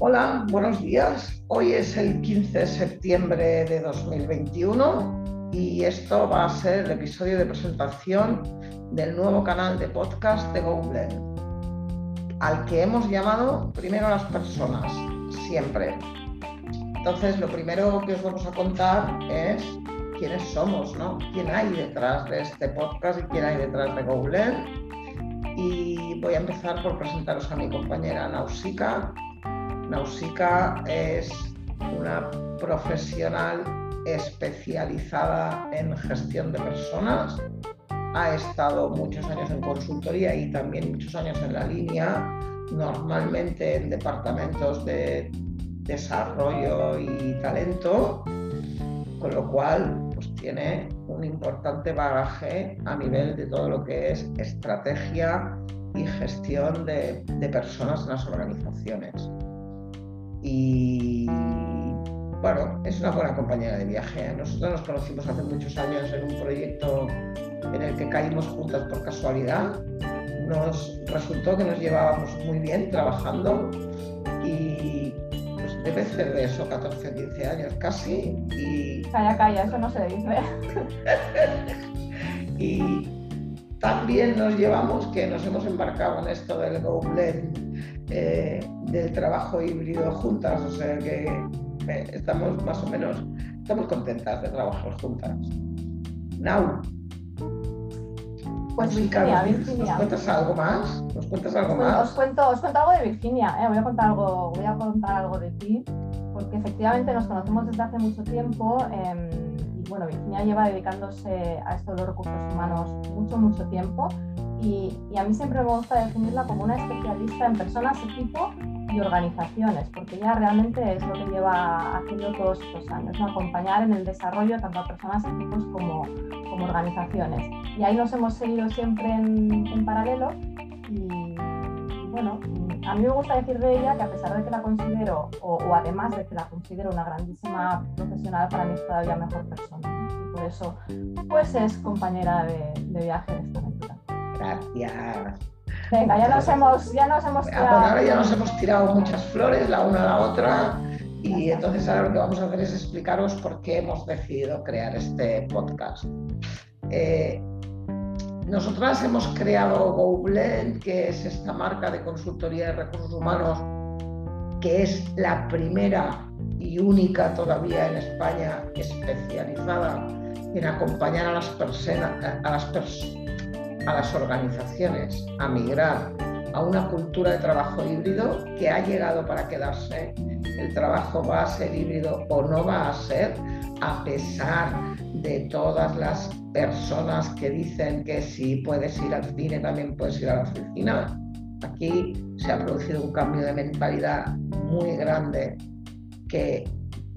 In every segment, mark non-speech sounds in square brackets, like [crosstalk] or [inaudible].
Hola, buenos días. Hoy es el 15 de septiembre de 2021 y esto va a ser el episodio de presentación del nuevo canal de podcast de Google, al que hemos llamado primero las personas, siempre. Entonces, lo primero que os vamos a contar es quiénes somos, ¿no? ¿Quién hay detrás de este podcast y quién hay detrás de Google? Y voy a empezar por presentaros a mi compañera Nausika, Nausicaa es una profesional especializada en gestión de personas. Ha estado muchos años en consultoría y también muchos años en la línea, normalmente en departamentos de desarrollo y talento, con lo cual pues, tiene un importante bagaje a nivel de todo lo que es estrategia y gestión de personas en las organizaciones y bueno, es una buena compañera de viaje. Nosotros nos conocimos hace muchos años en un proyecto en el que caímos juntas por casualidad. Nos resultó que nos llevábamos muy bien trabajando y pues debe ser de eso 14, 15 años casi. Y... Calla, calla, eso no se dice. [laughs] y también nos llevamos que nos hemos embarcado en esto del Go eh, del trabajo híbrido juntas, o sea que eh, estamos más o menos, estamos contentas de trabajar juntas. Now. Pues Virginia, Virginia. ¿Nos cuentas algo más? ¿Nos cuentas algo pues más? Os cuento, os cuento algo de Virginia, eh, voy, a contar algo, voy a contar algo de ti, porque efectivamente nos conocemos desde hace mucho tiempo. Em, y bueno, Virginia lleva dedicándose a esto de los recursos humanos mucho, mucho tiempo y, a mí siempre me gusta definirla como una especialista en personas, equipo y organizaciones, porque ella realmente es lo que lleva haciendo todos estos años, acompañar en el desarrollo tanto a personas, equipos como, como organizaciones. Y ahí nos hemos seguido siempre en, paralelo y bueno, a mí me gusta decir de ella que a pesar de que la considero, o, además de que la considero una grandísima profesional, para mí es todavía mejor persona. Por eso, pues es compañera de, de viaje esta. Gracias. Venga, ya nos hemos, ya nos hemos tirado. ahora ya nos hemos tirado muchas flores, la una a la otra. Y entonces ahora lo que vamos a hacer es explicaros por qué hemos decidido crear este podcast. Eh, nosotras hemos creado GoBlend, que es esta marca de consultoría de recursos humanos, que es la primera y única todavía en España especializada en acompañar a las personas, a las personas a las organizaciones a migrar a una cultura de trabajo híbrido que ha llegado para quedarse. El trabajo va a ser híbrido o no va a ser, a pesar de todas las personas que dicen que si puedes ir al cine también puedes ir a la oficina. Aquí se ha producido un cambio de mentalidad muy grande que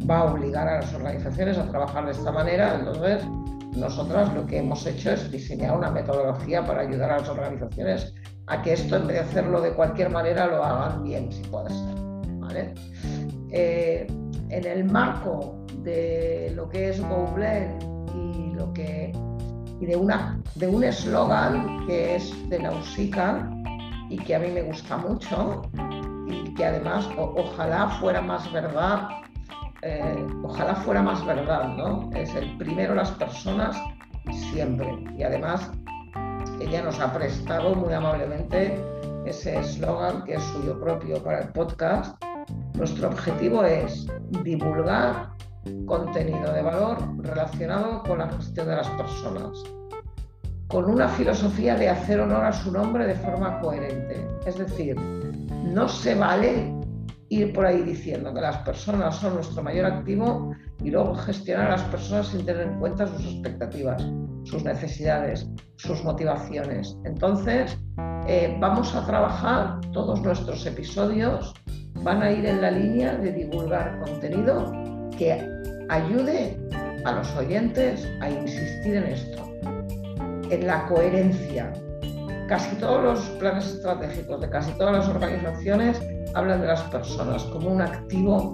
va a obligar a las organizaciones a trabajar de esta manera. Entonces, nosotras lo que hemos hecho es diseñar una metodología para ayudar a las organizaciones a que esto, en vez de hacerlo de cualquier manera, lo hagan bien, si puede ser. Eh, en el marco de lo que es GoBlend y, lo que, y de, una, de un eslogan que es de Nausicaa y que a mí me gusta mucho y que además ojalá fuera más verdad eh, ojalá fuera más verdad, ¿no? Es el primero las personas siempre. Y además ella nos ha prestado muy amablemente ese eslogan que es suyo propio para el podcast. Nuestro objetivo es divulgar contenido de valor relacionado con la gestión de las personas, con una filosofía de hacer honor a su nombre de forma coherente. Es decir, no se vale ir por ahí diciendo que las personas son nuestro mayor activo y luego gestionar a las personas sin tener en cuenta sus expectativas, sus necesidades, sus motivaciones. Entonces, eh, vamos a trabajar, todos nuestros episodios van a ir en la línea de divulgar contenido que ayude a los oyentes a insistir en esto, en la coherencia. Casi todos los planes estratégicos de casi todas las organizaciones habla de las personas como un activo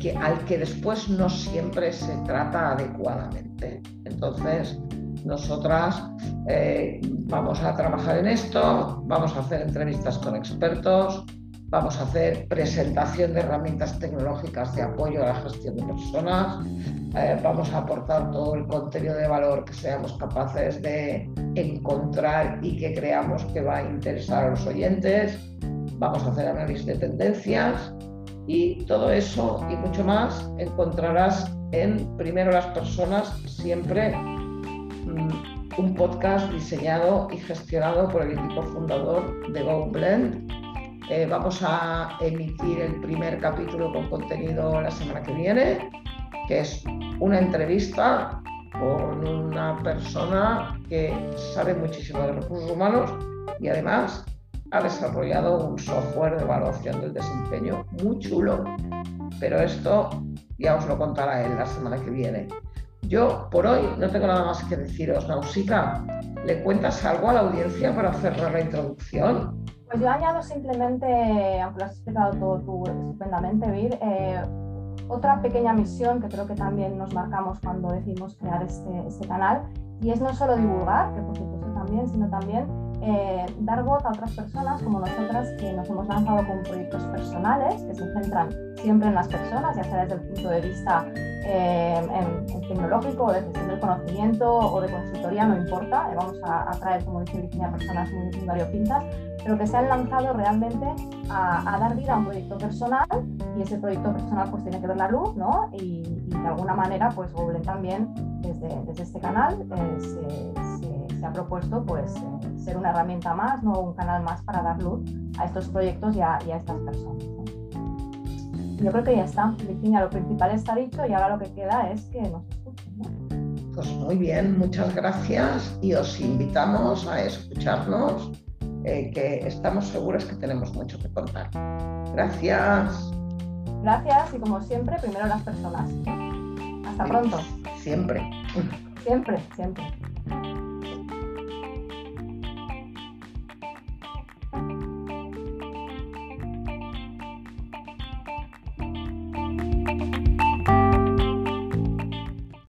que, al que después no siempre se trata adecuadamente. Entonces, nosotras eh, vamos a trabajar en esto, vamos a hacer entrevistas con expertos vamos a hacer presentación de herramientas tecnológicas de apoyo a la gestión de personas, eh, vamos a aportar todo el contenido de valor que seamos capaces de encontrar y que creamos que va a interesar a los oyentes, vamos a hacer análisis de tendencias y todo eso y mucho más encontrarás en Primero las Personas, siempre mm, un podcast diseñado y gestionado por el equipo fundador de GoBlend eh, vamos a emitir el primer capítulo con contenido la semana que viene, que es una entrevista con una persona que sabe muchísimo de recursos humanos y además ha desarrollado un software de evaluación del desempeño muy chulo. Pero esto ya os lo contará él la semana que viene. Yo por hoy no tengo nada más que deciros. Nausica, ¿le cuentas algo a la audiencia para cerrar la introducción? Pues yo añado simplemente, aunque lo has explicado todo tú estupendamente, Vir, eh, otra pequeña misión que creo que también nos marcamos cuando decidimos crear este, este canal, y es no solo divulgar, que por supuesto también, sino también eh, dar voz a otras personas como nosotras que nos hemos lanzado con proyectos personales que se centran siempre en las personas, ya sea desde el punto de vista eh, en, tecnológico de gestión del conocimiento o de consultoría, no importa, eh, vamos a, traer, como dice Virginia, personas muy, muy variopintas, pero que se han lanzado realmente a, dar vida a un proyecto personal y ese proyecto personal pues tiene que ver la luz, ¿no? Y, de alguna manera pues Google también desde, desde este canal se, se, ha propuesto pues ser una herramienta más, no un canal más para dar luz a estos proyectos y a, estas personas. Yo creo que ya está, Virginia, lo principal está dicho y ahora lo que queda es que nos escuchen. Pues muy bien, muchas gracias y os invitamos a escucharnos, eh, que estamos seguros que tenemos mucho que contar. Gracias. Gracias y como siempre, primero las personas. Hasta pronto. Siempre. Siempre, siempre.